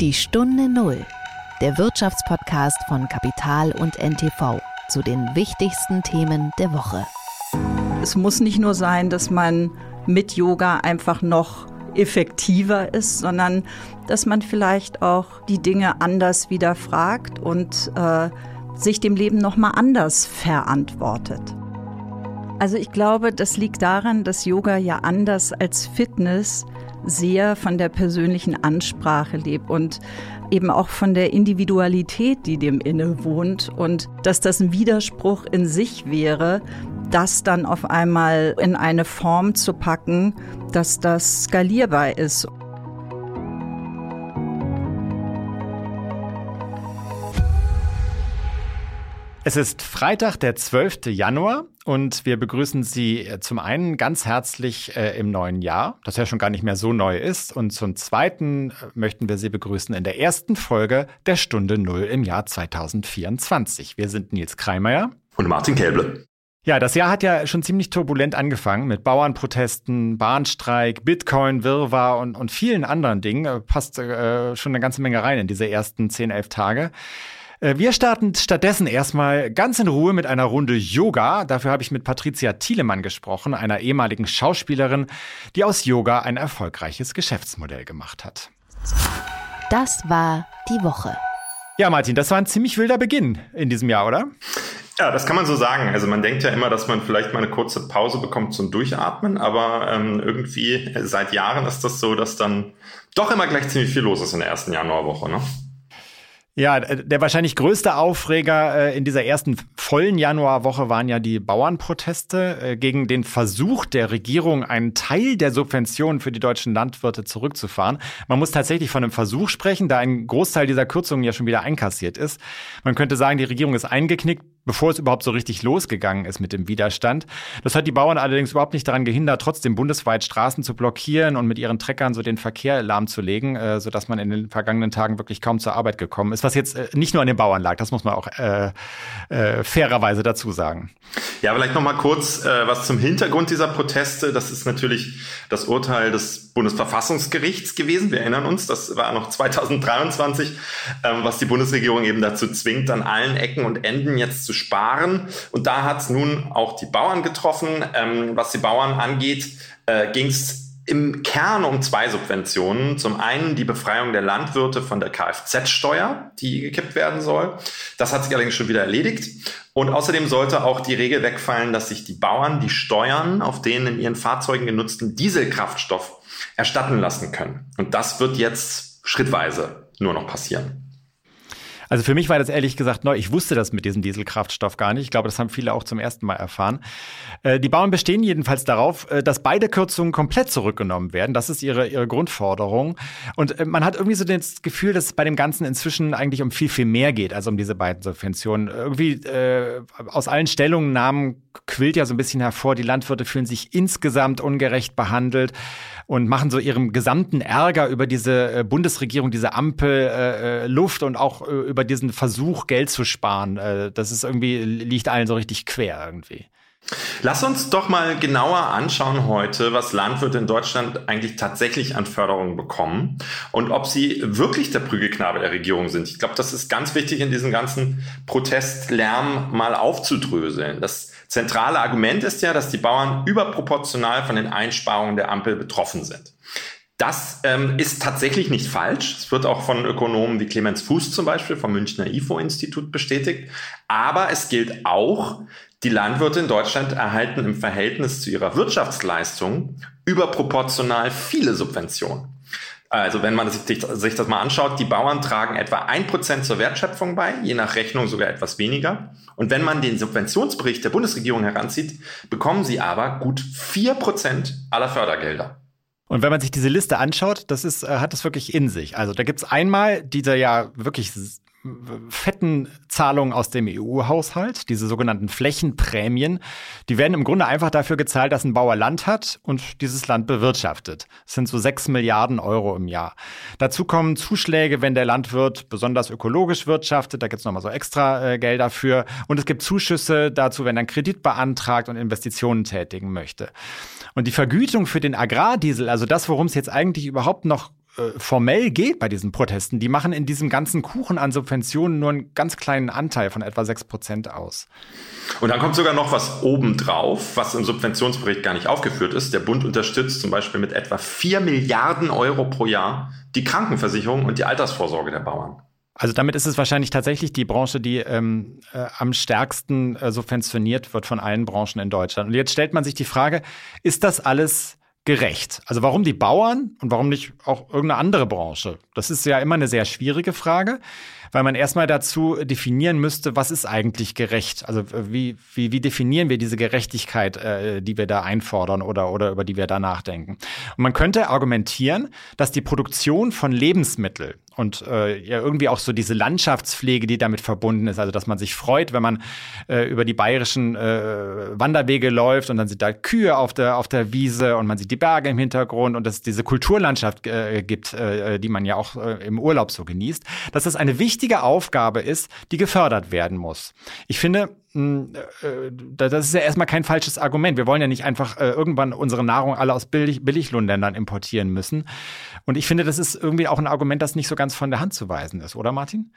Die Stunde Null, der Wirtschaftspodcast von Kapital und NTV zu den wichtigsten Themen der Woche. Es muss nicht nur sein, dass man mit Yoga einfach noch effektiver ist, sondern dass man vielleicht auch die Dinge anders wieder fragt und äh, sich dem Leben noch mal anders verantwortet. Also ich glaube, das liegt daran, dass Yoga ja anders als Fitness sehr von der persönlichen Ansprache lebt und eben auch von der Individualität, die dem inne wohnt und dass das ein Widerspruch in sich wäre, das dann auf einmal in eine Form zu packen, dass das skalierbar ist. Es ist Freitag, der 12. Januar und wir begrüßen Sie äh, zum einen ganz herzlich äh, im neuen Jahr, das ja schon gar nicht mehr so neu ist. Und zum zweiten äh, möchten wir Sie begrüßen in der ersten Folge der Stunde Null im Jahr 2024. Wir sind Nils Kreimeier und Martin Käble. Ja, das Jahr hat ja schon ziemlich turbulent angefangen mit Bauernprotesten, Bahnstreik, Bitcoin, Wirrwarr und, und vielen anderen Dingen. Passt äh, schon eine ganze Menge rein in diese ersten 10, 11 Tage. Äh, wir starten stattdessen erstmal ganz in Ruhe mit einer Runde Yoga. Dafür habe ich mit Patricia Thielemann gesprochen, einer ehemaligen Schauspielerin, die aus Yoga ein erfolgreiches Geschäftsmodell gemacht hat. Das war die Woche. Ja, Martin, das war ein ziemlich wilder Beginn in diesem Jahr, oder? Ja, das kann man so sagen. Also man denkt ja immer, dass man vielleicht mal eine kurze Pause bekommt zum Durchatmen, aber ähm, irgendwie seit Jahren ist das so, dass dann doch immer gleich ziemlich viel los ist in der ersten Januarwoche. Ne? Ja, der wahrscheinlich größte Aufreger äh, in dieser ersten vollen Januarwoche waren ja die Bauernproteste äh, gegen den Versuch der Regierung, einen Teil der Subventionen für die deutschen Landwirte zurückzufahren. Man muss tatsächlich von einem Versuch sprechen, da ein Großteil dieser Kürzungen ja schon wieder einkassiert ist. Man könnte sagen, die Regierung ist eingeknickt, bevor es überhaupt so richtig losgegangen ist mit dem Widerstand. Das hat die Bauern allerdings überhaupt nicht daran gehindert, trotzdem bundesweit Straßen zu blockieren und mit ihren Treckern so den Verkehr lahmzulegen, äh, sodass man in den vergangenen Tagen wirklich kaum zur Arbeit gekommen ist. Was jetzt äh, nicht nur an den Bauern lag, das muss man auch äh, äh, fairerweise dazu sagen. Ja, vielleicht noch mal kurz äh, was zum Hintergrund dieser Proteste. Das ist natürlich das Urteil des Bundesverfassungsgerichts gewesen. Wir erinnern uns, das war noch 2023, ähm, was die Bundesregierung eben dazu zwingt, an allen Ecken und Enden jetzt zu sparen. Und da hat es nun auch die Bauern getroffen. Ähm, was die Bauern angeht, äh, ging es im Kern um zwei Subventionen. Zum einen die Befreiung der Landwirte von der Kfz-Steuer, die gekippt werden soll. Das hat sich allerdings schon wieder erledigt. Und außerdem sollte auch die Regel wegfallen, dass sich die Bauern die Steuern auf den in ihren Fahrzeugen genutzten Dieselkraftstoff erstatten lassen können. Und das wird jetzt schrittweise nur noch passieren. Also für mich war das ehrlich gesagt neu. Ich wusste das mit diesem Dieselkraftstoff gar nicht. Ich glaube, das haben viele auch zum ersten Mal erfahren. Äh, die Bauern bestehen jedenfalls darauf, äh, dass beide Kürzungen komplett zurückgenommen werden. Das ist ihre, ihre Grundforderung. Und äh, man hat irgendwie so das Gefühl, dass es bei dem Ganzen inzwischen eigentlich um viel, viel mehr geht, als um diese beiden Subventionen. Irgendwie äh, aus allen Stellungnahmen quillt ja so ein bisschen hervor, die Landwirte fühlen sich insgesamt ungerecht behandelt und machen so ihrem gesamten Ärger über diese Bundesregierung, diese Ampel äh, Luft und auch äh, über diesen Versuch, Geld zu sparen. Äh, das ist irgendwie, liegt allen so richtig quer irgendwie. Lass uns doch mal genauer anschauen heute, was Landwirte in Deutschland eigentlich tatsächlich an Förderungen bekommen und ob sie wirklich der Prügelknabe der Regierung sind. Ich glaube, das ist ganz wichtig in diesem ganzen Protestlärm mal aufzudröseln. Das zentrale Argument ist ja, dass die Bauern überproportional von den Einsparungen der Ampel betroffen sind. Das ähm, ist tatsächlich nicht falsch. Es wird auch von Ökonomen wie Clemens Fuß zum Beispiel vom Münchner IFO-Institut bestätigt. Aber es gilt auch, die Landwirte in Deutschland erhalten im Verhältnis zu ihrer Wirtschaftsleistung überproportional viele Subventionen. Also wenn man sich, sich das mal anschaut, die Bauern tragen etwa ein Prozent zur Wertschöpfung bei, je nach Rechnung sogar etwas weniger. Und wenn man den Subventionsbericht der Bundesregierung heranzieht, bekommen sie aber gut vier Prozent aller Fördergelder. Und wenn man sich diese Liste anschaut, das ist, äh, hat das wirklich in sich. Also da gibt's einmal dieser ja wirklich fetten Zahlungen aus dem EU-Haushalt, diese sogenannten Flächenprämien, die werden im Grunde einfach dafür gezahlt, dass ein Bauer Land hat und dieses Land bewirtschaftet. Das sind so sechs Milliarden Euro im Jahr. Dazu kommen Zuschläge, wenn der Landwirt besonders ökologisch wirtschaftet, da gibt es nochmal so extra äh, Geld dafür. Und es gibt Zuschüsse dazu, wenn er einen Kredit beantragt und Investitionen tätigen möchte. Und die Vergütung für den Agrardiesel, also das, worum es jetzt eigentlich überhaupt noch formell geht bei diesen Protesten, die machen in diesem ganzen Kuchen an Subventionen nur einen ganz kleinen Anteil von etwa 6 Prozent aus. Und dann kommt sogar noch was obendrauf, was im Subventionsbericht gar nicht aufgeführt ist. Der Bund unterstützt zum Beispiel mit etwa 4 Milliarden Euro pro Jahr die Krankenversicherung und die Altersvorsorge der Bauern. Also damit ist es wahrscheinlich tatsächlich die Branche, die ähm, äh, am stärksten äh, subventioniert wird von allen Branchen in Deutschland. Und jetzt stellt man sich die Frage, ist das alles gerecht? Also warum die Bauern und warum nicht auch irgendeine andere Branche? Das ist ja immer eine sehr schwierige Frage weil man erstmal dazu definieren müsste, was ist eigentlich gerecht? Also äh, wie, wie, wie definieren wir diese Gerechtigkeit, äh, die wir da einfordern oder, oder über die wir da nachdenken? Und man könnte argumentieren, dass die Produktion von Lebensmitteln und äh, ja irgendwie auch so diese Landschaftspflege, die damit verbunden ist, also dass man sich freut, wenn man äh, über die bayerischen äh, Wanderwege läuft und dann sind da Kühe auf der auf der Wiese und man sieht die Berge im Hintergrund und dass es diese Kulturlandschaft äh, gibt, äh, die man ja auch äh, im Urlaub so genießt, dass das eine wichtige Aufgabe ist, die gefördert werden muss. Ich finde, das ist ja erstmal kein falsches Argument. Wir wollen ja nicht einfach äh, irgendwann unsere Nahrung alle aus Billig Billiglohnländern importieren müssen. Und ich finde, das ist irgendwie auch ein Argument, das nicht so ganz von der Hand zu weisen ist, oder Martin?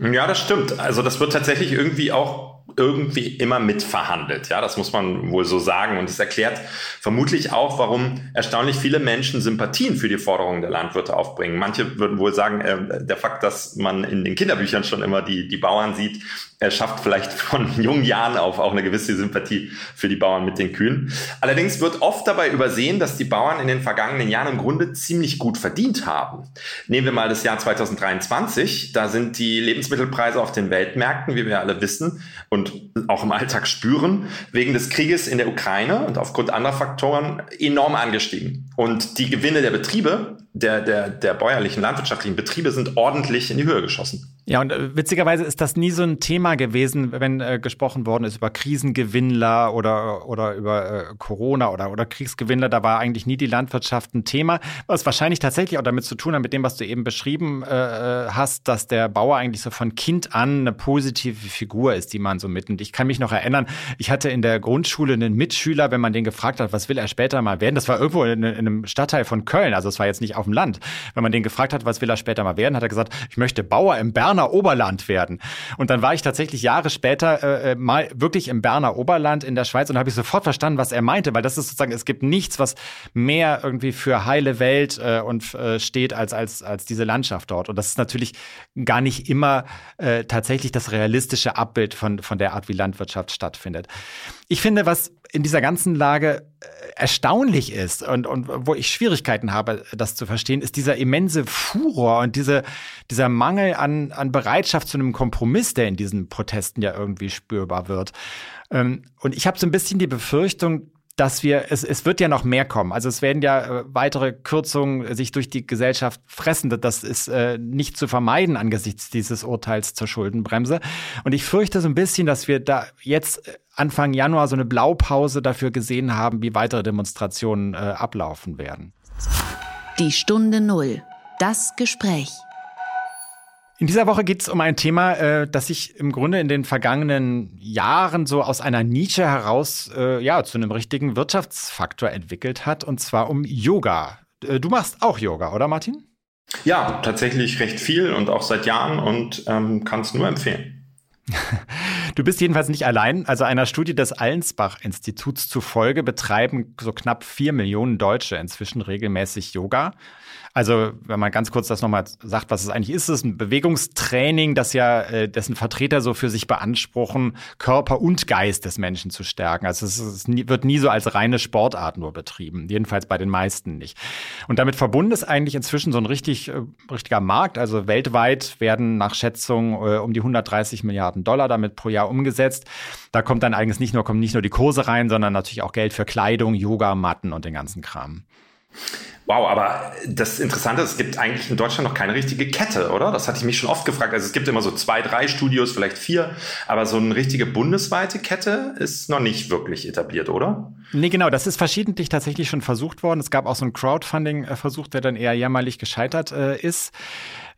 Ja, das stimmt. Also das wird tatsächlich irgendwie auch irgendwie immer mitverhandelt. Ja, das muss man wohl so sagen. Und es erklärt vermutlich auch, warum erstaunlich viele Menschen Sympathien für die Forderungen der Landwirte aufbringen. Manche würden wohl sagen, äh, der Fakt, dass man in den Kinderbüchern schon immer die, die Bauern sieht, er schafft vielleicht von jungen Jahren auf auch eine gewisse Sympathie für die Bauern mit den Kühen. Allerdings wird oft dabei übersehen, dass die Bauern in den vergangenen Jahren im Grunde ziemlich gut verdient haben. Nehmen wir mal das Jahr 2023. Da sind die Lebensmittelpreise auf den Weltmärkten, wie wir alle wissen und auch im Alltag spüren, wegen des Krieges in der Ukraine und aufgrund anderer Faktoren enorm angestiegen. Und die Gewinne der Betriebe, der, der, der bäuerlichen landwirtschaftlichen Betriebe sind ordentlich in die Höhe geschossen. Ja, und äh, witzigerweise ist das nie so ein Thema gewesen, wenn äh, gesprochen worden ist über Krisengewinnler oder, oder über äh, Corona oder, oder Kriegsgewinnler. Da war eigentlich nie die Landwirtschaft ein Thema, was wahrscheinlich tatsächlich auch damit zu tun hat, mit dem, was du eben beschrieben äh, äh, hast, dass der Bauer eigentlich so von Kind an eine positive Figur ist, die man so mitnimmt. Ich kann mich noch erinnern, ich hatte in der Grundschule einen Mitschüler, wenn man den gefragt hat, was will er später mal werden, das war irgendwo in, in einem Stadtteil von Köln, also es war jetzt nicht auf dem Land. Wenn man den gefragt hat, was will er später mal werden, hat er gesagt, ich möchte Bauer im Bern Berner Oberland werden. Und dann war ich tatsächlich Jahre später äh, äh, mal wirklich im Berner Oberland in der Schweiz und habe ich sofort verstanden, was er meinte, weil das ist sozusagen, es gibt nichts, was mehr irgendwie für heile Welt äh, und äh, steht als, als, als diese Landschaft dort. Und das ist natürlich gar nicht immer äh, tatsächlich das realistische Abbild von, von der Art, wie Landwirtschaft stattfindet. Ich finde, was in dieser ganzen Lage äh, erstaunlich ist und, und wo ich Schwierigkeiten habe, das zu verstehen, ist dieser immense Furor und diese, dieser Mangel an, an Bereitschaft zu einem Kompromiss, der in diesen Protesten ja irgendwie spürbar wird. Ähm, und ich habe so ein bisschen die Befürchtung, dass wir, es, es wird ja noch mehr kommen. Also es werden ja äh, weitere Kürzungen sich durch die Gesellschaft fressen. Das ist äh, nicht zu vermeiden angesichts dieses Urteils zur Schuldenbremse. Und ich fürchte so ein bisschen, dass wir da jetzt äh, Anfang Januar so eine Blaupause dafür gesehen haben, wie weitere Demonstrationen äh, ablaufen werden. Die Stunde Null. Das Gespräch. In dieser Woche geht es um ein Thema, äh, das sich im Grunde in den vergangenen Jahren so aus einer Nische heraus äh, ja zu einem richtigen Wirtschaftsfaktor entwickelt hat, und zwar um Yoga. Äh, du machst auch Yoga, oder Martin? Ja, tatsächlich recht viel und auch seit Jahren und ähm, kann es nur empfehlen. Du bist jedenfalls nicht allein. Also einer Studie des Allensbach-Instituts zufolge betreiben so knapp vier Millionen Deutsche inzwischen regelmäßig Yoga. Also, wenn man ganz kurz das nochmal sagt, was es eigentlich ist, ist ein Bewegungstraining, das ja äh, dessen Vertreter so für sich beanspruchen, Körper und Geist des Menschen zu stärken. Also es, es wird nie so als reine Sportart nur betrieben, jedenfalls bei den meisten nicht. Und damit verbunden ist eigentlich inzwischen so ein richtig äh, richtiger Markt. Also weltweit werden nach Schätzung äh, um die 130 Milliarden Dollar damit pro Jahr umgesetzt. Da kommt dann eigentlich nicht nur kommen nicht nur die Kurse rein, sondern natürlich auch Geld für Kleidung, Yoga, Matten und den ganzen Kram. Wow, aber das Interessante ist, es gibt eigentlich in Deutschland noch keine richtige Kette, oder? Das hatte ich mich schon oft gefragt. Also es gibt immer so zwei, drei Studios, vielleicht vier, aber so eine richtige bundesweite Kette ist noch nicht wirklich etabliert, oder? Nee, genau, das ist verschiedentlich tatsächlich schon versucht worden. Es gab auch so einen Crowdfunding-Versuch, der dann eher jämmerlich gescheitert äh, ist.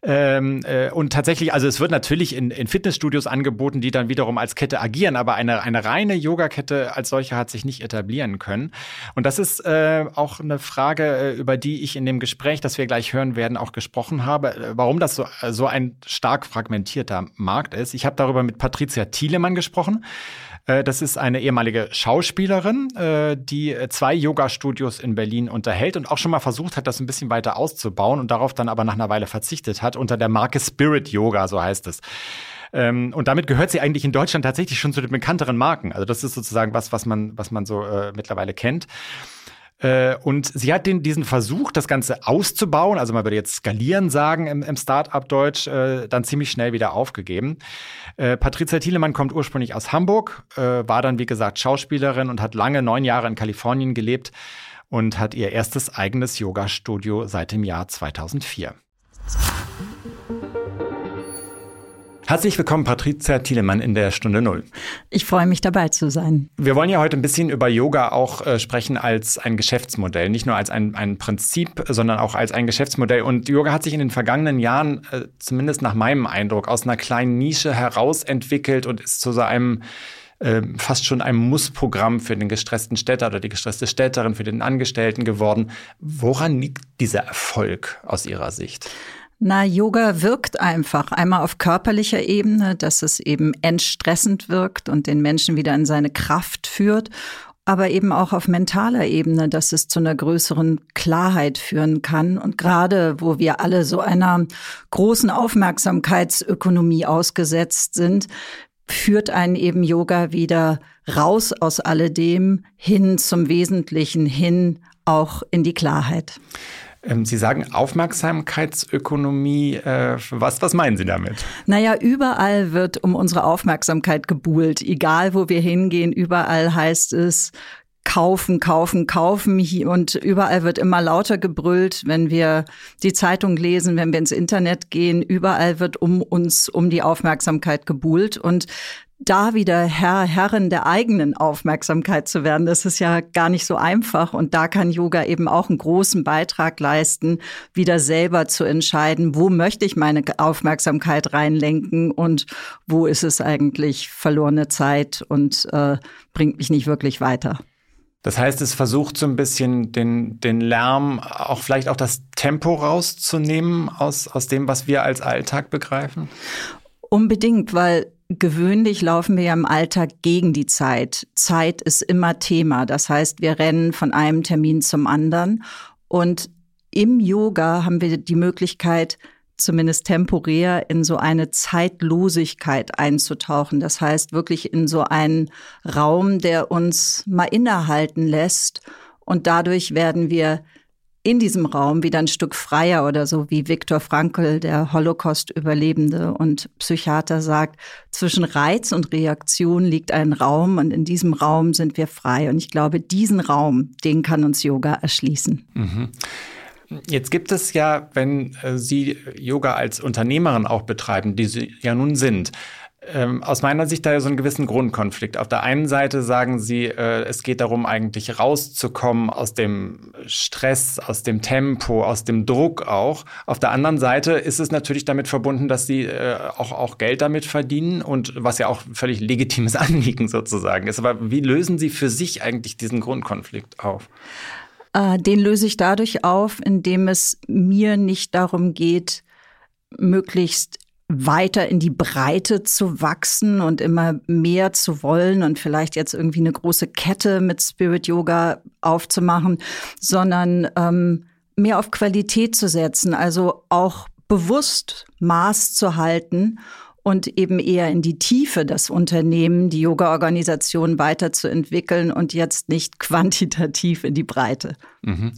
Ähm, äh, und tatsächlich, also es wird natürlich in, in Fitnessstudios angeboten, die dann wiederum als Kette agieren, aber eine, eine reine Yogakette als solche hat sich nicht etablieren können. Und das ist äh, auch eine Frage, äh, über die ich in dem Gespräch, das wir gleich hören werden, auch gesprochen habe, äh, warum das so, so ein stark fragmentierter Markt ist. Ich habe darüber mit Patricia Thielemann gesprochen. Äh, das ist eine ehemalige Schauspielerin, äh, die zwei Yoga-Studios in Berlin unterhält und auch schon mal versucht hat, das ein bisschen weiter auszubauen und darauf dann aber nach einer Weile verzichtet hat unter der Marke Spirit Yoga, so heißt es. Ähm, und damit gehört sie eigentlich in Deutschland tatsächlich schon zu den bekannteren Marken. Also das ist sozusagen was, was man, was man so äh, mittlerweile kennt. Äh, und sie hat den, diesen Versuch, das Ganze auszubauen, also man würde jetzt skalieren sagen im, im Start-up-Deutsch, äh, dann ziemlich schnell wieder aufgegeben. Äh, Patricia Thielemann kommt ursprünglich aus Hamburg, äh, war dann, wie gesagt, Schauspielerin und hat lange, neun Jahre in Kalifornien gelebt und hat ihr erstes eigenes Yoga-Studio seit dem Jahr 2004. Herzlich willkommen, Patricia Thielemann in der Stunde Null. Ich freue mich dabei zu sein. Wir wollen ja heute ein bisschen über Yoga auch äh, sprechen als ein Geschäftsmodell. Nicht nur als ein, ein Prinzip, sondern auch als ein Geschäftsmodell. Und Yoga hat sich in den vergangenen Jahren, äh, zumindest nach meinem Eindruck, aus einer kleinen Nische herausentwickelt und ist zu so einem äh, fast schon einem Mussprogramm für den gestressten Städter oder die gestresste Städterin, für den Angestellten geworden. Woran liegt dieser Erfolg aus Ihrer Sicht? Na, Yoga wirkt einfach. Einmal auf körperlicher Ebene, dass es eben entstressend wirkt und den Menschen wieder in seine Kraft führt aber eben auch auf mentaler Ebene, dass es zu einer größeren Klarheit führen kann. Und gerade wo wir alle so einer großen Aufmerksamkeitsökonomie ausgesetzt sind, führt einen eben Yoga wieder raus aus alledem hin zum Wesentlichen, hin auch in die Klarheit. Ähm, Sie sagen Aufmerksamkeitsökonomie. Äh, was, was meinen Sie damit? Naja, überall wird um unsere Aufmerksamkeit gebuhlt. Egal, wo wir hingehen, überall heißt es, kaufen, kaufen, kaufen. Und überall wird immer lauter gebrüllt, wenn wir die Zeitung lesen, wenn wir ins Internet gehen. Überall wird um uns, um die Aufmerksamkeit gebuhlt. Und da wieder Herr, Herrin der eigenen Aufmerksamkeit zu werden, das ist ja gar nicht so einfach. Und da kann Yoga eben auch einen großen Beitrag leisten, wieder selber zu entscheiden, wo möchte ich meine Aufmerksamkeit reinlenken und wo ist es eigentlich verlorene Zeit und äh, bringt mich nicht wirklich weiter. Das heißt, es versucht so ein bisschen den, den Lärm, auch vielleicht auch das Tempo rauszunehmen aus, aus dem, was wir als Alltag begreifen? Unbedingt, weil gewöhnlich laufen wir ja im Alltag gegen die Zeit. Zeit ist immer Thema. Das heißt, wir rennen von einem Termin zum anderen. Und im Yoga haben wir die Möglichkeit, zumindest temporär in so eine Zeitlosigkeit einzutauchen. Das heißt wirklich in so einen Raum, der uns mal innehalten lässt. Und dadurch werden wir in diesem Raum wieder ein Stück freier oder so, wie Viktor Frankl, der Holocaust-Überlebende und Psychiater sagt, zwischen Reiz und Reaktion liegt ein Raum und in diesem Raum sind wir frei. Und ich glaube, diesen Raum, den kann uns Yoga erschließen. Mhm. Jetzt gibt es ja, wenn äh, Sie Yoga als Unternehmerin auch betreiben, die Sie ja nun sind, ähm, aus meiner Sicht da so einen gewissen Grundkonflikt. Auf der einen Seite sagen Sie, äh, es geht darum, eigentlich rauszukommen aus dem Stress, aus dem Tempo, aus dem Druck auch. Auf der anderen Seite ist es natürlich damit verbunden, dass Sie äh, auch, auch Geld damit verdienen und was ja auch völlig legitimes Anliegen sozusagen ist. Aber wie lösen Sie für sich eigentlich diesen Grundkonflikt auf? Äh, den löse ich dadurch auf, indem es mir nicht darum geht, möglichst weiter in die Breite zu wachsen und immer mehr zu wollen und vielleicht jetzt irgendwie eine große Kette mit Spirit Yoga aufzumachen, sondern ähm, mehr auf Qualität zu setzen, also auch bewusst Maß zu halten und eben eher in die Tiefe das Unternehmen, die Yoga-Organisation weiterzuentwickeln und jetzt nicht quantitativ in die Breite. Mhm.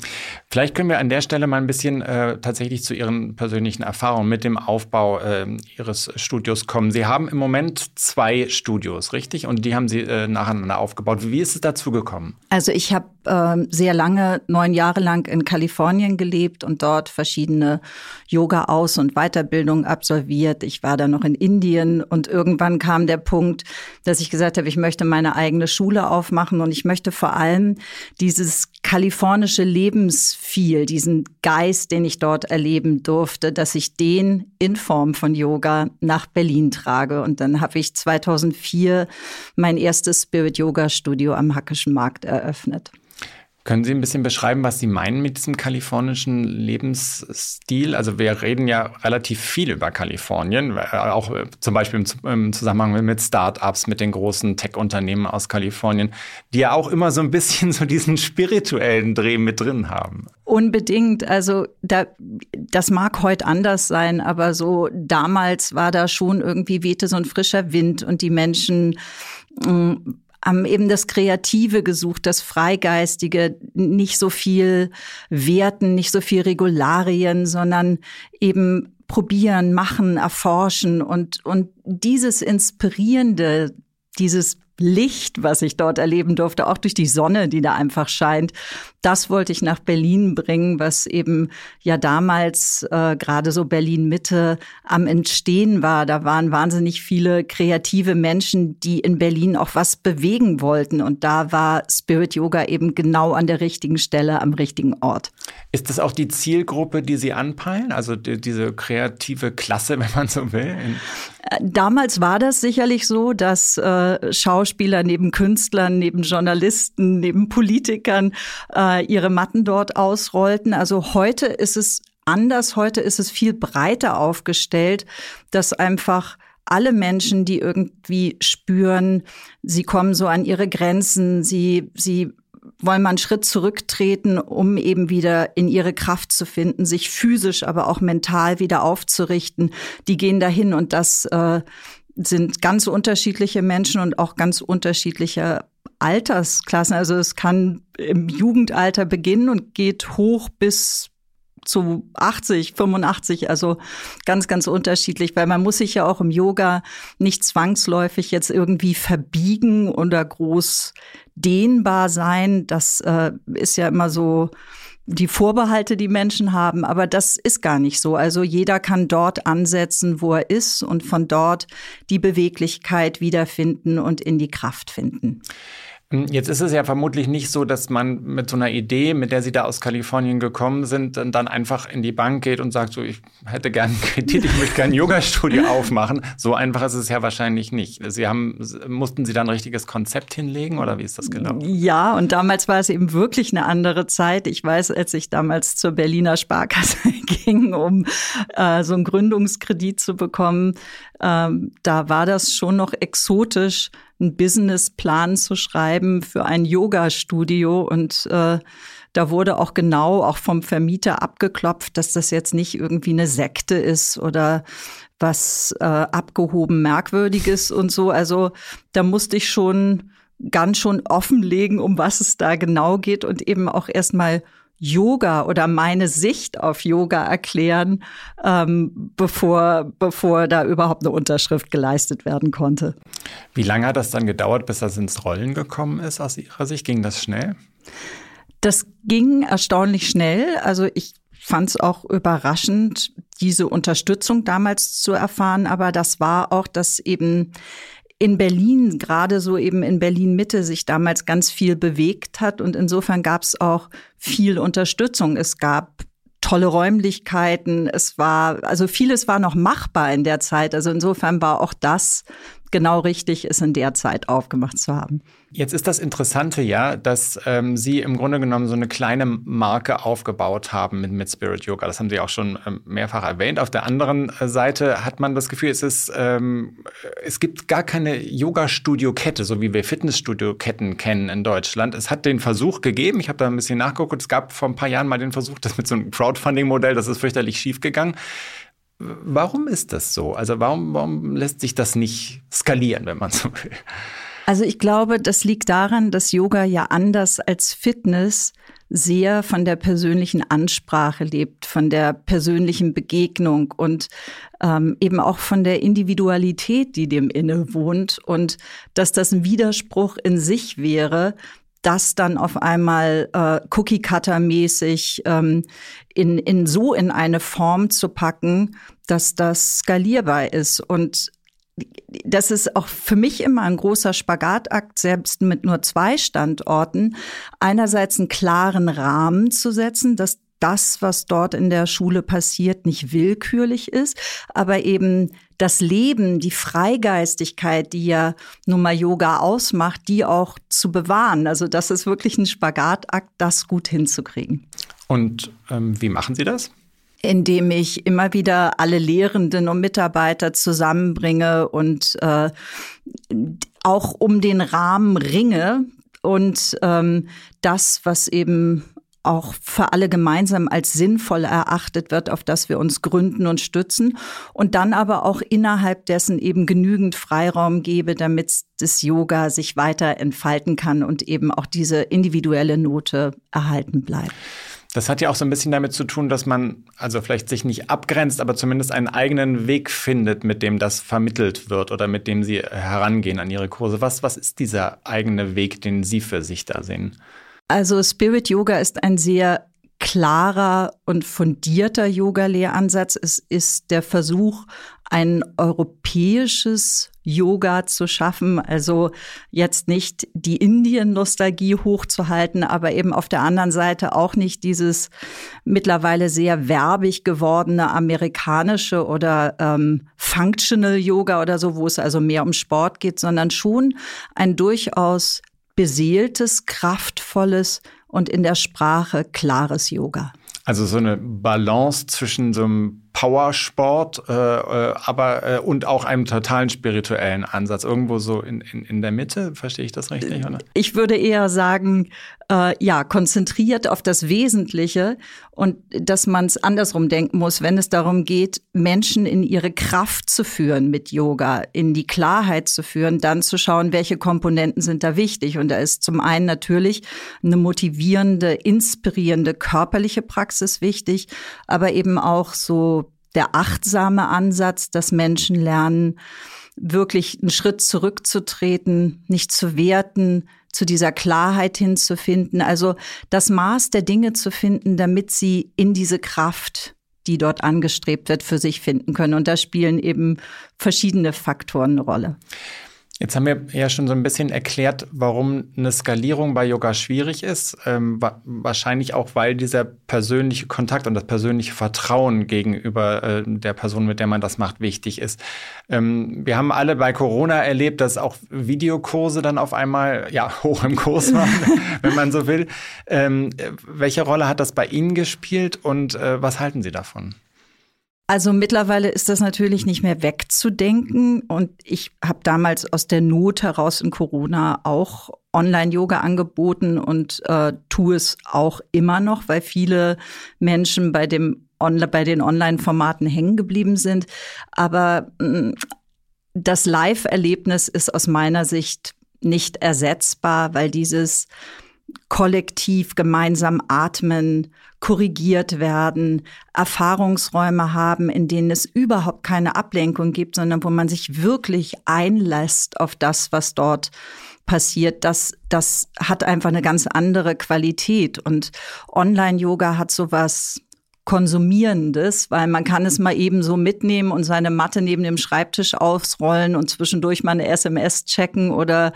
Vielleicht können wir an der Stelle mal ein bisschen äh, tatsächlich zu Ihren persönlichen Erfahrungen mit dem Aufbau äh, Ihres Studios kommen. Sie haben im Moment zwei Studios, richtig? Und die haben Sie äh, nacheinander aufgebaut. Wie ist es dazu gekommen? Also ich habe ähm, sehr lange, neun Jahre lang in Kalifornien gelebt und dort verschiedene Yoga-Aus- und Weiterbildungen absolviert. Ich war da noch in Indien und irgendwann kam der Punkt, dass ich gesagt habe, ich möchte meine eigene Schule aufmachen und ich möchte vor allem dieses kalifornische Lebensfeel, diesen Geist, den ich dort erleben durfte, dass ich den in Form von Yoga nach Berlin trage. Und dann habe ich 2004 mein erstes Spirit Yoga Studio am Hackischen Markt eröffnet. Können Sie ein bisschen beschreiben, was Sie meinen mit diesem kalifornischen Lebensstil? Also wir reden ja relativ viel über Kalifornien, äh, auch äh, zum Beispiel im Zusammenhang mit Startups, mit den großen Tech-Unternehmen aus Kalifornien, die ja auch immer so ein bisschen so diesen spirituellen Dreh mit drin haben. Unbedingt. Also da, das mag heute anders sein, aber so damals war da schon irgendwie wehte so ein frischer Wind und die Menschen mm, haben eben das Kreative gesucht, das Freigeistige, nicht so viel Werten, nicht so viel Regularien, sondern eben probieren, machen, erforschen und, und dieses Inspirierende, dieses Licht, was ich dort erleben durfte, auch durch die Sonne, die da einfach scheint. Das wollte ich nach Berlin bringen, was eben ja damals äh, gerade so Berlin Mitte am Entstehen war. Da waren wahnsinnig viele kreative Menschen, die in Berlin auch was bewegen wollten. Und da war Spirit Yoga eben genau an der richtigen Stelle, am richtigen Ort. Ist das auch die Zielgruppe, die Sie anpeilen? Also die, diese kreative Klasse, wenn man so will? Damals war das sicherlich so, dass äh, Schauspieler neben Künstlern, neben Journalisten, neben Politikern äh, ihre Matten dort ausrollten. Also heute ist es anders, heute ist es viel breiter aufgestellt, dass einfach alle Menschen, die irgendwie spüren, sie kommen so an ihre Grenzen, sie, sie wollen mal einen Schritt zurücktreten, um eben wieder in ihre Kraft zu finden, sich physisch, aber auch mental wieder aufzurichten. Die gehen dahin und das äh, sind ganz unterschiedliche Menschen und auch ganz unterschiedliche Altersklassen. Also es kann im Jugendalter beginnen und geht hoch bis zu 80, 85, also ganz, ganz unterschiedlich, weil man muss sich ja auch im Yoga nicht zwangsläufig jetzt irgendwie verbiegen oder groß dehnbar sein. Das äh, ist ja immer so die Vorbehalte, die Menschen haben, aber das ist gar nicht so. Also jeder kann dort ansetzen, wo er ist und von dort die Beweglichkeit wiederfinden und in die Kraft finden. Hm, jetzt ist es ja vermutlich nicht so, dass man mit so einer Idee, mit der Sie da aus Kalifornien gekommen sind, dann einfach in die Bank geht und sagt, so, ich hätte gerne einen Kredit, ich möchte gerne ein Yoga-Studio aufmachen. So einfach ist es ja wahrscheinlich nicht. Sie haben, mussten Sie da ein richtiges Konzept hinlegen oder wie ist das gelaufen? Ja, und damals war es eben wirklich eine andere Zeit. Ich weiß, als ich damals zur Berliner Sparkasse ging, um äh, so einen Gründungskredit zu bekommen, ähm, da war das schon noch exotisch, einen Businessplan zu schreiben für ein Yoga-Studio und äh, da wurde auch genau auch vom Vermieter abgeklopft, dass das jetzt nicht irgendwie eine Sekte ist oder was äh, abgehoben Merkwürdiges und so. Also da musste ich schon ganz schon offenlegen, um was es da genau geht und eben auch erstmal Yoga oder meine Sicht auf Yoga erklären, ähm, bevor, bevor da überhaupt eine Unterschrift geleistet werden konnte. Wie lange hat das dann gedauert, bis das ins Rollen gekommen ist aus Ihrer Sicht? Ging das schnell? Das ging erstaunlich schnell. Also ich fand es auch überraschend, diese Unterstützung damals zu erfahren. Aber das war auch, dass eben in Berlin, gerade so eben in Berlin Mitte, sich damals ganz viel bewegt hat. Und insofern gab es auch viel Unterstützung. Es gab tolle Räumlichkeiten. Es war, also vieles war noch machbar in der Zeit. Also insofern war auch das genau richtig, es in der Zeit aufgemacht zu haben. Jetzt ist das Interessante ja, dass ähm, Sie im Grunde genommen so eine kleine Marke aufgebaut haben mit, mit Spirit Yoga. Das haben Sie auch schon ähm, mehrfach erwähnt. Auf der anderen äh, Seite hat man das Gefühl, es ist, ähm, es gibt gar keine Yoga-Studio-Kette, so wie wir Fitnessstudio-Ketten kennen in Deutschland. Es hat den Versuch gegeben, ich habe da ein bisschen nachgeguckt, es gab vor ein paar Jahren mal den Versuch, das mit so einem Crowdfunding-Modell, das ist fürchterlich schief gegangen. Warum ist das so? Also warum, warum lässt sich das nicht skalieren, wenn man so will? Also ich glaube, das liegt daran, dass Yoga ja anders als Fitness sehr von der persönlichen Ansprache lebt, von der persönlichen Begegnung und ähm, eben auch von der Individualität, die dem inne wohnt und dass das ein Widerspruch in sich wäre, das dann auf einmal äh, Cookie-Cutter-mäßig ähm, in, in so in eine Form zu packen, dass das skalierbar ist. Und das ist auch für mich immer ein großer Spagatakt, selbst mit nur zwei Standorten, einerseits einen klaren Rahmen zu setzen, dass das, was dort in der Schule passiert, nicht willkürlich ist, aber eben das Leben, die Freigeistigkeit, die ja nun mal Yoga ausmacht, die auch zu bewahren. Also das ist wirklich ein Spagatakt, das gut hinzukriegen. Und ähm, wie machen Sie das? indem ich immer wieder alle Lehrenden und Mitarbeiter zusammenbringe und äh, auch um den Rahmen ringe und ähm, das, was eben auch für alle gemeinsam als sinnvoll erachtet wird, auf das wir uns gründen und stützen und dann aber auch innerhalb dessen eben genügend Freiraum gebe, damit das Yoga sich weiter entfalten kann und eben auch diese individuelle Note erhalten bleibt. Das hat ja auch so ein bisschen damit zu tun, dass man also vielleicht sich nicht abgrenzt, aber zumindest einen eigenen Weg findet, mit dem das vermittelt wird oder mit dem Sie herangehen an Ihre Kurse. Was, was ist dieser eigene Weg, den Sie für sich da sehen? Also Spirit Yoga ist ein sehr klarer und fundierter Yoga-Lehransatz. Es ist der Versuch, ein europäisches Yoga zu schaffen. Also jetzt nicht die Indien-Nostalgie hochzuhalten, aber eben auf der anderen Seite auch nicht dieses mittlerweile sehr werbig gewordene amerikanische oder ähm, Functional Yoga oder so, wo es also mehr um Sport geht, sondern schon ein durchaus beseeltes, kraftvolles und in der Sprache klares Yoga. Also so eine Balance zwischen so einem Powersport, äh, äh, aber äh, und auch einem totalen spirituellen Ansatz. Irgendwo so in, in, in der Mitte, verstehe ich das richtig? Oder? Ich würde eher sagen, äh, ja, konzentriert auf das Wesentliche und dass man es andersrum denken muss, wenn es darum geht, Menschen in ihre Kraft zu führen mit Yoga, in die Klarheit zu führen, dann zu schauen, welche Komponenten sind da wichtig. Und da ist zum einen natürlich eine motivierende, inspirierende körperliche Praxis wichtig, aber eben auch so der achtsame Ansatz, dass Menschen lernen, wirklich einen Schritt zurückzutreten, nicht zu werten, zu dieser Klarheit hinzufinden, also das Maß der Dinge zu finden, damit sie in diese Kraft, die dort angestrebt wird, für sich finden können. Und da spielen eben verschiedene Faktoren eine Rolle. Jetzt haben wir ja schon so ein bisschen erklärt, warum eine Skalierung bei Yoga schwierig ist. Ähm, wahrscheinlich auch, weil dieser persönliche Kontakt und das persönliche Vertrauen gegenüber äh, der Person, mit der man das macht, wichtig ist. Ähm, wir haben alle bei Corona erlebt, dass auch Videokurse dann auf einmal ja hoch im Kurs waren, wenn man so will. Ähm, welche Rolle hat das bei Ihnen gespielt und äh, was halten Sie davon? Also mittlerweile ist das natürlich nicht mehr wegzudenken. Und ich habe damals aus der Not heraus in Corona auch Online-Yoga angeboten und äh, tue es auch immer noch, weil viele Menschen bei, dem On bei den Online-Formaten hängen geblieben sind. Aber mh, mm, das Live-Erlebnis ist aus meiner Sicht nicht ersetzbar, weil dieses kollektiv gemeinsam atmen, korrigiert werden, Erfahrungsräume haben, in denen es überhaupt keine Ablenkung gibt, sondern wo man sich wirklich einlässt auf das, was dort passiert, das, das hat einfach eine ganz andere Qualität. Und Online-Yoga hat sowas Konsumierendes, weil man kann es mal eben so mitnehmen und seine Matte neben dem Schreibtisch ausrollen und zwischendurch mal eine SMS checken oder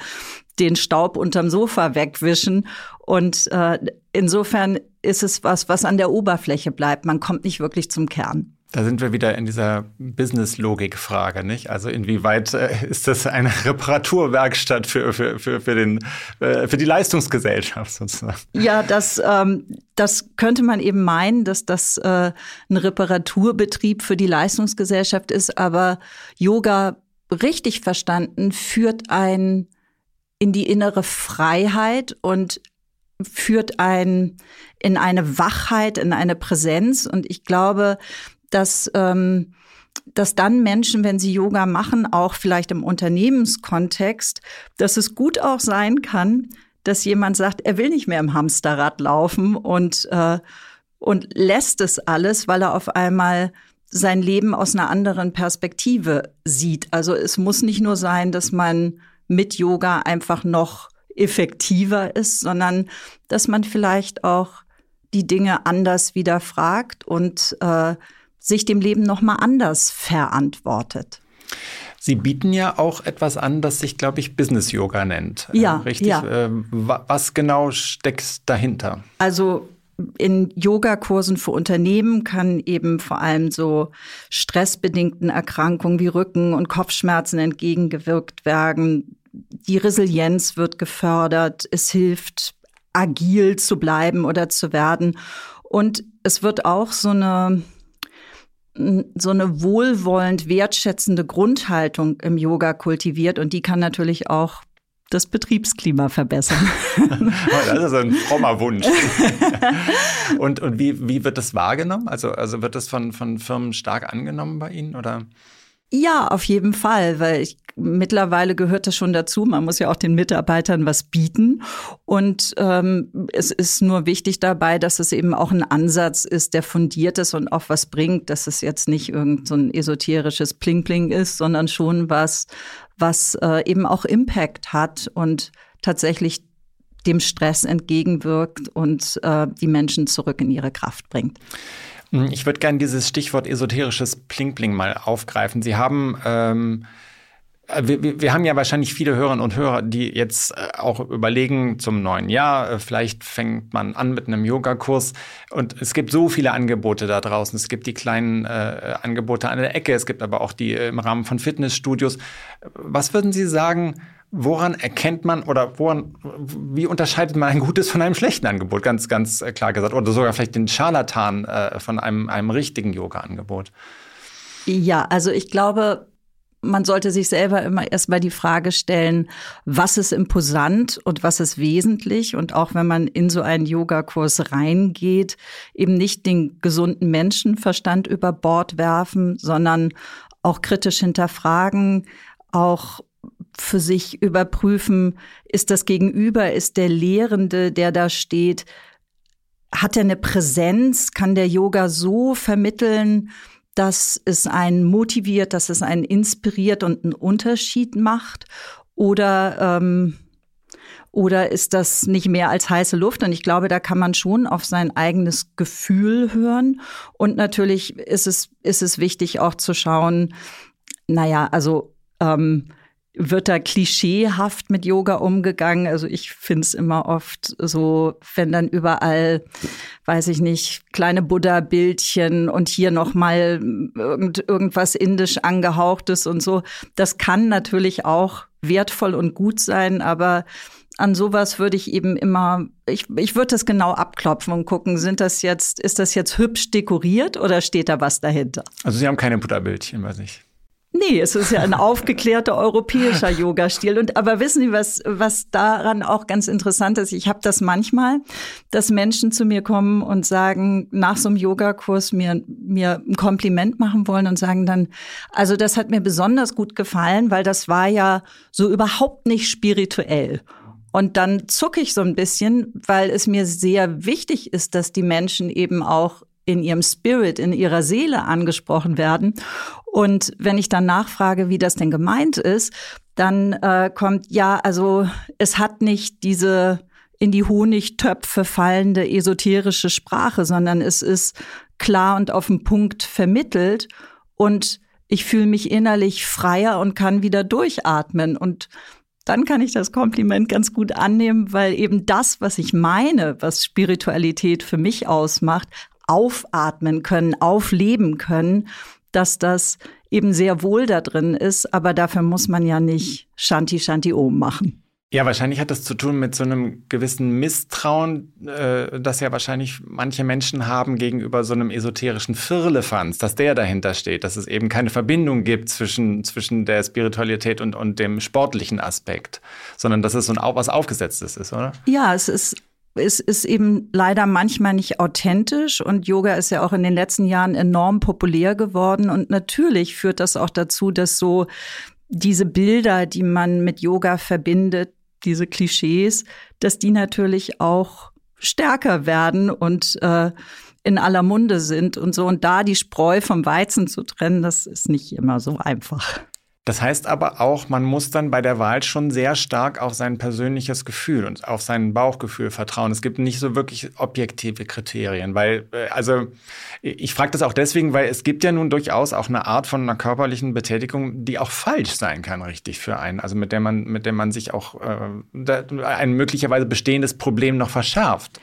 den Staub unterm Sofa wegwischen. Und äh, insofern ist es was, was an der Oberfläche bleibt. Man kommt nicht wirklich zum Kern. Da sind wir wieder in dieser Business-Logik-Frage, nicht? Also inwieweit äh, ist das eine Reparaturwerkstatt für, für, für, für, den, äh, für die Leistungsgesellschaft sozusagen? Ja, das, ähm, das könnte man eben meinen, dass das äh, ein Reparaturbetrieb für die Leistungsgesellschaft ist, aber Yoga richtig verstanden führt ein in die innere Freiheit und führt ein in eine Wachheit, in eine Präsenz. Und ich glaube, dass ähm, dass dann Menschen, wenn sie Yoga machen, auch vielleicht im Unternehmenskontext, dass es gut auch sein kann, dass jemand sagt, er will nicht mehr im Hamsterrad laufen und äh, und lässt es alles, weil er auf einmal sein Leben aus einer anderen Perspektive sieht. Also es muss nicht nur sein, dass man mit Yoga einfach noch effektiver ist, sondern dass man vielleicht auch die Dinge anders wieder fragt und äh, sich dem Leben noch mal anders verantwortet. Sie bieten ja auch etwas an, das sich, glaube ich, Business Yoga nennt. Ja, äh, richtig. Ja. Äh, was genau steckt dahinter? Also in Yogakursen für Unternehmen kann eben vor allem so stressbedingten Erkrankungen wie Rücken- und Kopfschmerzen entgegengewirkt werden. Die Resilienz wird gefördert. Es hilft, agil zu bleiben oder zu werden. Und es wird auch so eine so eine wohlwollend wertschätzende Grundhaltung im Yoga kultiviert und die kann natürlich auch das Betriebsklima verbessern. das ist ein frommer Wunsch. und und wie, wie wird das wahrgenommen? Also, also wird das von, von Firmen stark angenommen bei Ihnen oder? Ja, auf jeden Fall, weil ich, mittlerweile gehört das schon dazu. Man muss ja auch den Mitarbeitern was bieten. Und ähm, es ist nur wichtig dabei, dass es eben auch ein Ansatz ist, der fundiert ist und auch was bringt, dass es jetzt nicht irgend so ein esoterisches Pling-Pling ist, sondern schon was, was äh, eben auch Impact hat und tatsächlich dem Stress entgegenwirkt und äh, die Menschen zurück in ihre Kraft bringt. Hm, ich würde gerne dieses Stichwort esoterisches Pling-Pling mal aufgreifen. Sie haben ähm äh, wir, wir haben ja wahrscheinlich viele Hörerinnen und Hörer, die jetzt äh, auch überlegen zum neuen Jahr, äh, vielleicht fängt man an mit einem Yogakurs und es gibt so viele Angebote da draußen. Es gibt die kleinen äh, Angebote an der Ecke, es gibt aber auch die im Rahmen von Fitnessstudios. Was würden Sie sagen, woran erkennt man oder woran, wie unterscheidet man ein gutes von einem schlechten Angebot? Ganz, ganz äh, klar gesagt. Oder sogar vielleicht den Scharlatan äh, von einem, einem richtigen Yoga-Angebot. Ja, also ich glaube, man sollte sich selber immer erstmal die Frage stellen, was ist imposant und was ist wesentlich. Und auch wenn man in so einen Yogakurs reingeht, eben nicht den gesunden Menschenverstand über Bord werfen, sondern auch kritisch hinterfragen, auch für sich überprüfen, ist das Gegenüber, ist der Lehrende, der da steht, hat er eine Präsenz, kann der Yoga so vermitteln, dass es einen motiviert, dass es einen inspiriert und einen Unterschied macht? Oder ähm, oder ist das nicht mehr als heiße Luft? Und ich glaube, da kann man schon auf sein eigenes Gefühl hören. Und natürlich ist es, ist es wichtig auch zu schauen, naja, also ähm, wird da klischeehaft mit Yoga umgegangen. Also ich finde es immer oft so, wenn dann überall, weiß ich nicht, kleine Buddha-Bildchen und hier nochmal irgend, irgendwas indisch angehauchtes und so. Das kann natürlich auch wertvoll und gut sein, aber an sowas würde ich eben immer, ich, ich würde das genau abklopfen und gucken, sind das jetzt, ist das jetzt hübsch dekoriert oder steht da was dahinter? Also Sie haben keine Buddha-Bildchen, weiß ich. Nee, es ist ja ein aufgeklärter europäischer Yoga-Stil. Und aber wissen Sie, was, was daran auch ganz interessant ist? Ich habe das manchmal, dass Menschen zu mir kommen und sagen, nach so einem Yogakurs mir, mir ein Kompliment machen wollen und sagen dann, also das hat mir besonders gut gefallen, weil das war ja so überhaupt nicht spirituell. Und dann zucke ich so ein bisschen, weil es mir sehr wichtig ist, dass die Menschen eben auch in ihrem Spirit, in ihrer Seele angesprochen werden. Und wenn ich dann nachfrage, wie das denn gemeint ist, dann äh, kommt, ja, also es hat nicht diese in die Honigtöpfe fallende esoterische Sprache, sondern es ist klar und auf den Punkt vermittelt und ich fühle mich innerlich freier und kann wieder durchatmen und dann kann ich das Kompliment ganz gut annehmen, weil eben das, was ich meine, was Spiritualität für mich ausmacht, aufatmen können, aufleben können, dass das eben sehr wohl da drin ist. Aber dafür muss man ja nicht Shanti Shanti Om machen. Ja, wahrscheinlich hat das zu tun mit so einem gewissen Misstrauen, äh, das ja wahrscheinlich manche Menschen haben gegenüber so einem esoterischen Firlefanz, dass der dahinter steht, dass es eben keine Verbindung gibt zwischen, zwischen der Spiritualität und, und dem sportlichen Aspekt, sondern dass es so ein was Aufgesetztes ist, oder? Ja, es ist es ist eben leider manchmal nicht authentisch und Yoga ist ja auch in den letzten Jahren enorm populär geworden und natürlich führt das auch dazu, dass so diese Bilder, die man mit Yoga verbindet, diese Klischees, dass die natürlich auch stärker werden und äh, in aller Munde sind und so. Und da die Spreu vom Weizen zu trennen, das ist nicht immer so einfach. Das heißt aber auch, man muss dann bei der Wahl schon sehr stark auf sein persönliches Gefühl und auf sein Bauchgefühl vertrauen. Es gibt nicht so wirklich objektive Kriterien, weil, äh, also ich frage das auch deswegen, weil es gibt ja nun durchaus auch eine Art von einer körperlichen Betätigung, die auch falsch sein kann, richtig für einen. Also mit der man, mit der man sich auch äh, ein möglicherweise bestehendes Problem noch verschärft.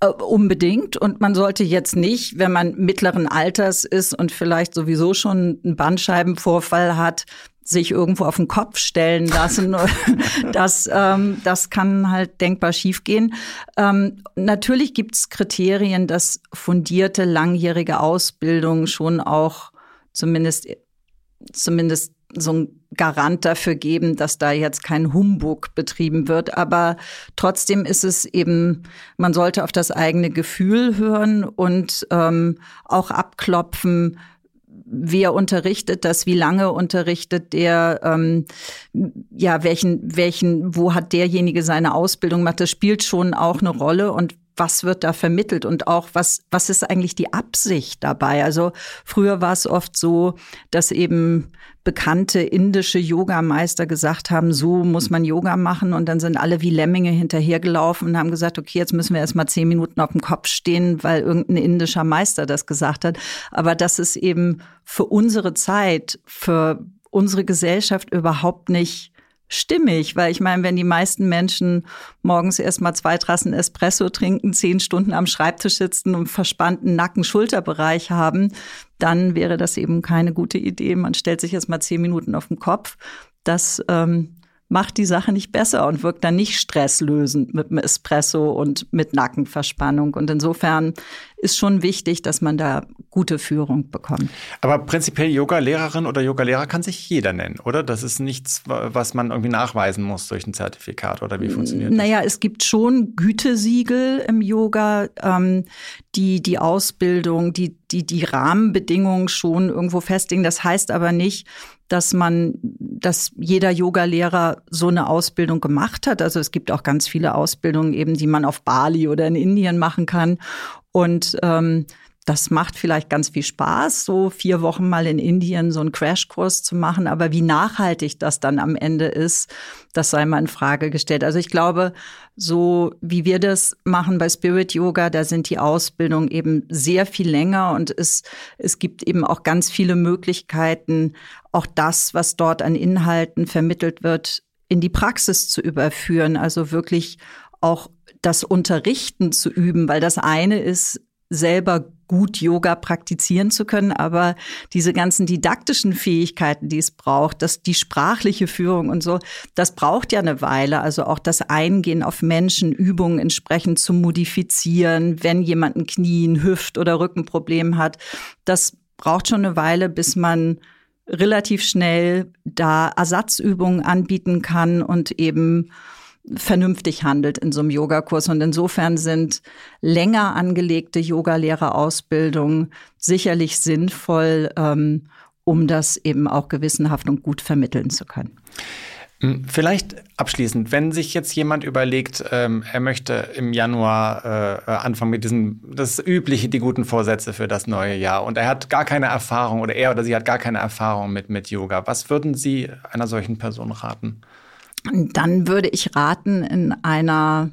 Äh, unbedingt. Und man sollte jetzt nicht, wenn man mittleren Alters ist und vielleicht sowieso schon einen Bandscheibenvorfall hat, sich irgendwo auf den Kopf stellen lassen. das, ähm, das kann halt denkbar schiefgehen. Ähm, natürlich gibt es Kriterien, dass fundierte langjährige Ausbildung schon auch zumindest zumindest so ein Garant dafür geben, dass da jetzt kein Humbug betrieben wird. Aber trotzdem ist es eben, man sollte auf das eigene Gefühl hören und ähm, auch abklopfen, wer unterrichtet das, wie lange unterrichtet der, ähm, ja, welchen, welchen, wo hat derjenige seine Ausbildung gemacht, das spielt schon auch eine Rolle und was wird da vermittelt und auch was, was ist eigentlich die Absicht dabei? Also früher war es oft so, dass eben bekannte indische Yogameister gesagt haben, so muss man Yoga machen und dann sind alle wie Lemminge hinterhergelaufen und haben gesagt, okay, jetzt müssen wir erst mal zehn Minuten auf dem Kopf stehen, weil irgendein indischer Meister das gesagt hat. Aber das ist eben für unsere Zeit, für unsere Gesellschaft überhaupt nicht stimmig, weil ich meine, wenn die meisten Menschen morgens erstmal zwei Trassen Espresso trinken, zehn Stunden am Schreibtisch sitzen und verspannten Nacken-Schulterbereich haben, dann wäre das eben keine gute Idee. Man stellt sich erstmal zehn Minuten auf den Kopf. Das ähm, macht die Sache nicht besser und wirkt dann nicht stresslösend mit dem Espresso und mit Nackenverspannung. Und insofern ist schon wichtig, dass man da gute Führung bekommt. Aber prinzipiell Yoga-Lehrerin oder Yoga-Lehrer kann sich jeder nennen, oder? Das ist nichts, was man irgendwie nachweisen muss durch ein Zertifikat oder wie funktioniert das? Naja, es gibt schon Gütesiegel im Yoga, ähm, die die Ausbildung, die, die die Rahmenbedingungen schon irgendwo festlegen. Das heißt aber nicht, dass man, dass jeder Yoga-Lehrer so eine Ausbildung gemacht hat. Also es gibt auch ganz viele Ausbildungen eben, die man auf Bali oder in Indien machen kann. Und ähm, das macht vielleicht ganz viel Spaß, so vier Wochen mal in Indien so einen Crashkurs zu machen. Aber wie nachhaltig das dann am Ende ist, das sei mal in Frage gestellt. Also ich glaube, so wie wir das machen bei Spirit Yoga, da sind die Ausbildungen eben sehr viel länger und es, es gibt eben auch ganz viele Möglichkeiten, auch das, was dort an Inhalten vermittelt wird, in die Praxis zu überführen. Also wirklich auch das Unterrichten zu üben, weil das eine ist, selber gut Yoga praktizieren zu können, aber diese ganzen didaktischen Fähigkeiten, die es braucht, dass die sprachliche Führung und so, das braucht ja eine Weile. Also auch das Eingehen auf Menschen, Übungen entsprechend zu modifizieren, wenn jemand ein Knie, ein Hüft- oder Rückenproblem hat, das braucht schon eine Weile, bis man relativ schnell da Ersatzübungen anbieten kann und eben vernünftig handelt in so einem Yogakurs. Und insofern sind länger angelegte Yogalehrerausbildungen sicherlich sinnvoll, ähm, um das eben auch gewissenhaft und gut vermitteln zu können. Hm, vielleicht abschließend, wenn sich jetzt jemand überlegt, ähm, er möchte im Januar äh, anfangen mit diesem, das übliche, die guten Vorsätze für das neue Jahr und er hat gar keine Erfahrung oder er oder sie hat gar keine Erfahrung mit, mit Yoga, was würden Sie einer solchen Person raten? Dann würde ich raten, in einer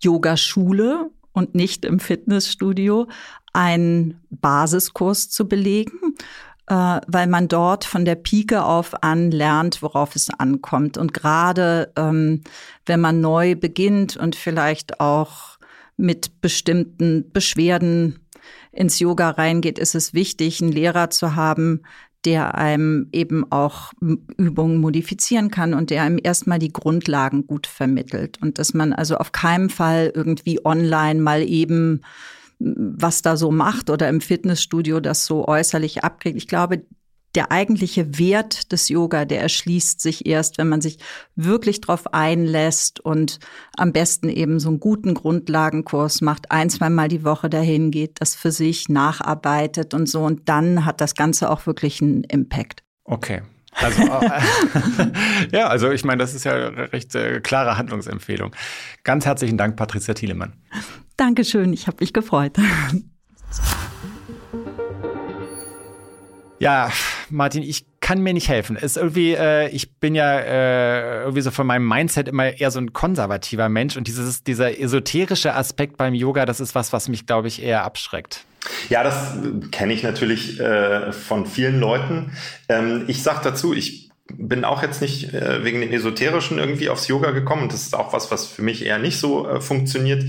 Yogaschule und nicht im Fitnessstudio einen Basiskurs zu belegen, äh, weil man dort von der Pike auf an lernt, worauf es ankommt. Und gerade ähm, wenn man neu beginnt und vielleicht auch mit bestimmten Beschwerden ins Yoga reingeht, ist es wichtig, einen Lehrer zu haben, der einem eben auch Übungen modifizieren kann und der einem erstmal die Grundlagen gut vermittelt. Und dass man also auf keinen Fall irgendwie online mal eben was da so macht oder im Fitnessstudio das so äußerlich abkriegt. Ich glaube, der eigentliche Wert des Yoga, der erschließt sich erst, wenn man sich wirklich drauf einlässt und am besten eben so einen guten Grundlagenkurs macht, ein, zweimal die Woche dahin geht, das für sich nacharbeitet und so. Und dann hat das Ganze auch wirklich einen Impact. Okay. Also, ja, also ich meine, das ist ja eine recht äh, klare Handlungsempfehlung. Ganz herzlichen Dank, Patricia Thielemann. Dankeschön, ich habe mich gefreut. Ja, Martin, ich kann mir nicht helfen. Ist irgendwie, äh, ich bin ja äh, irgendwie so von meinem Mindset immer eher so ein konservativer Mensch und dieses, dieser esoterische Aspekt beim Yoga, das ist was, was mich, glaube ich, eher abschreckt. Ja, das kenne ich natürlich äh, von vielen Leuten. Ähm, ich sage dazu, ich bin auch jetzt nicht äh, wegen dem Esoterischen irgendwie aufs Yoga gekommen. Das ist auch was, was für mich eher nicht so äh, funktioniert.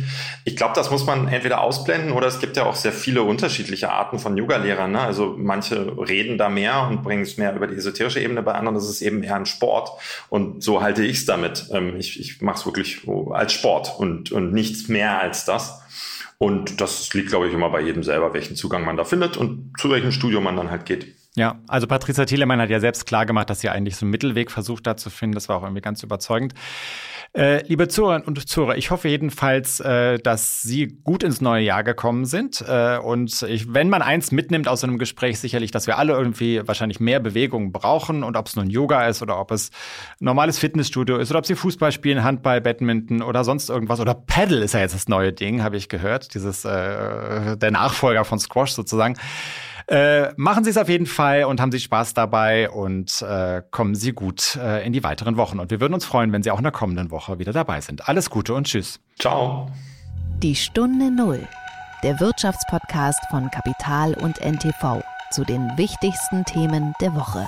Ich glaube, das muss man entweder ausblenden oder es gibt ja auch sehr viele unterschiedliche Arten von Yoga-Lehrern. Ne? Also manche reden da mehr und bringen es mehr über die esoterische Ebene, bei anderen ist es eben eher ein Sport. Und so halte ich es damit. Ähm, ich ich mache es wirklich als Sport und, und nichts mehr als das. Und das liegt, glaube ich, immer bei jedem selber, welchen Zugang man da findet und zu welchem Studio man dann halt geht. Ja, also Patricia Thielemann hat ja selbst klar gemacht, dass sie eigentlich so einen Mittelweg versucht da zu finden. Das war auch irgendwie ganz überzeugend. Äh, liebe Zuhörerinnen und Zuhörer, ich hoffe jedenfalls, äh, dass Sie gut ins neue Jahr gekommen sind. Äh, und ich, wenn man eins mitnimmt aus einem Gespräch, sicherlich, dass wir alle irgendwie wahrscheinlich mehr Bewegung brauchen. Und ob es nun Yoga ist oder ob es normales Fitnessstudio ist oder ob Sie Fußball spielen, Handball, Badminton oder sonst irgendwas. Oder Paddle ist ja jetzt das neue Ding, habe ich gehört. Dieses, äh, der Nachfolger von Squash sozusagen. Äh, machen Sie es auf jeden Fall und haben Sie Spaß dabei und äh, kommen Sie gut äh, in die weiteren Wochen. Und wir würden uns freuen, wenn Sie auch in der kommenden Woche wieder dabei sind. Alles Gute und Tschüss. Ciao. Die Stunde Null, der Wirtschaftspodcast von Kapital und NTV zu den wichtigsten Themen der Woche.